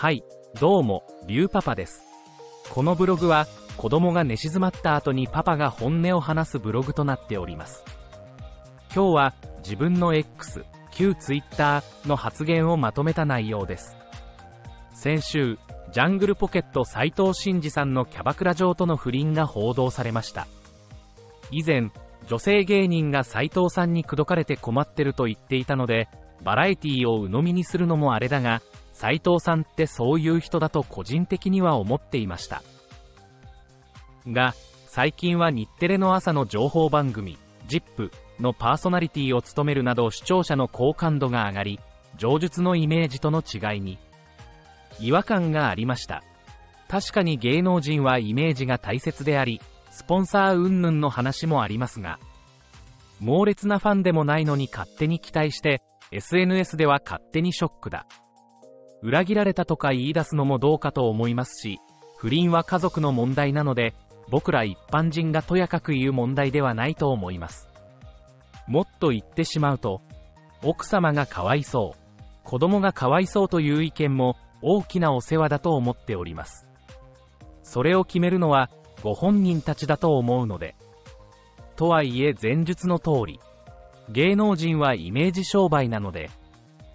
はい、どうも、リュウパパです。このブログは、子供が寝静まった後にパパが本音を話すブログとなっております。今日は、自分の X、旧 Twitter の発言をまとめた内容です。先週、ジャングルポケット斉藤真二さんのキャバクラ嬢との不倫が報道されました。以前、女性芸人が斉藤さんに口説かれて困ってると言っていたので、バラエティを鵜呑みにするのもあれだが、斉藤さんってそういう人だと個人的には思っていました。が、最近は日テレの朝の情報番組、ZIP のパーソナリティを務めるなど視聴者の好感度が上がり、上述のイメージとの違いに、違和感がありました。確かに芸能人はイメージが大切であり、スポンサー云々の話もありますが、猛烈なファンでもないのに勝手に期待して、SNS では勝手にショックだ。裏切られたとか言い出すのもどうかと思いますし、不倫は家族の問題なので、僕ら一般人がとやかく言う問題ではないと思います。もっと言ってしまうと、奥様がかわいそう、子供がかわいそうという意見も大きなお世話だと思っております。それを決めるのはご本人たちだと思うので。とはいえ前述の通り、芸能人はイメージ商売なので、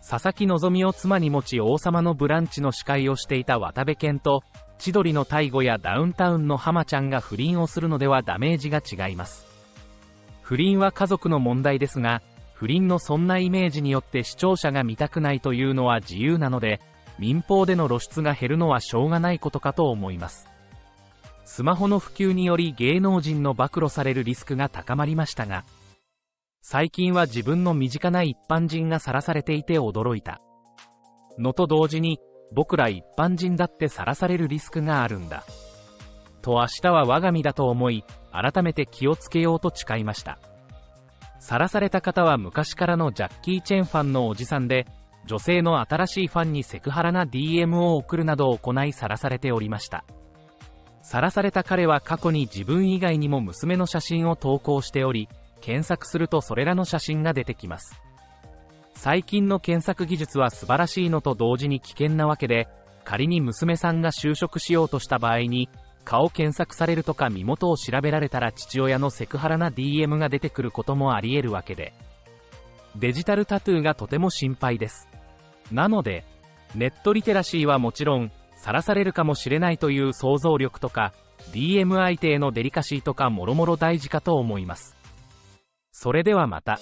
佐々木希を妻に持ち王様のブランチの司会をしていた渡部健と、千鳥の大悟やダウンタウンの浜ちゃんが不倫をするのではダメージが違います。不倫は家族の問題ですが、不倫のそんなイメージによって視聴者が見たくないというのは自由なので、民放での露出が減るのはしょうがないことかと思います。スマホの普及により芸能人の暴露されるリスクが高まりましたが、最近は自分の身近な一般人がさらされていて驚いた。のと同時に、僕ら一般人だってさらされるリスクがあるんだ。と明日は我が身だと思い、改めて気をつけようと誓いました。さらされた方は昔からのジャッキー・チェンファンのおじさんで、女性の新しいファンにセクハラな DM を送るなどを行いさらされておりました。さらされた彼は過去に自分以外にも娘の写真を投稿しており、検索するとそれらの写真が出てきます。最近の検索技術は素晴らしいのと同時に危険なわけで、仮に娘さんが就職しようとした場合に、顔検索されるとか身元を調べられたら父親のセクハラな DM が出てくることもあり得るわけで、デジタルタトゥーがとても心配です。なので、ネットリテラシーはもちろん、さらされるかもしれないという想像力とか、DM 相手へのデリカシーとかもろもろ大事かと思います。それではまた。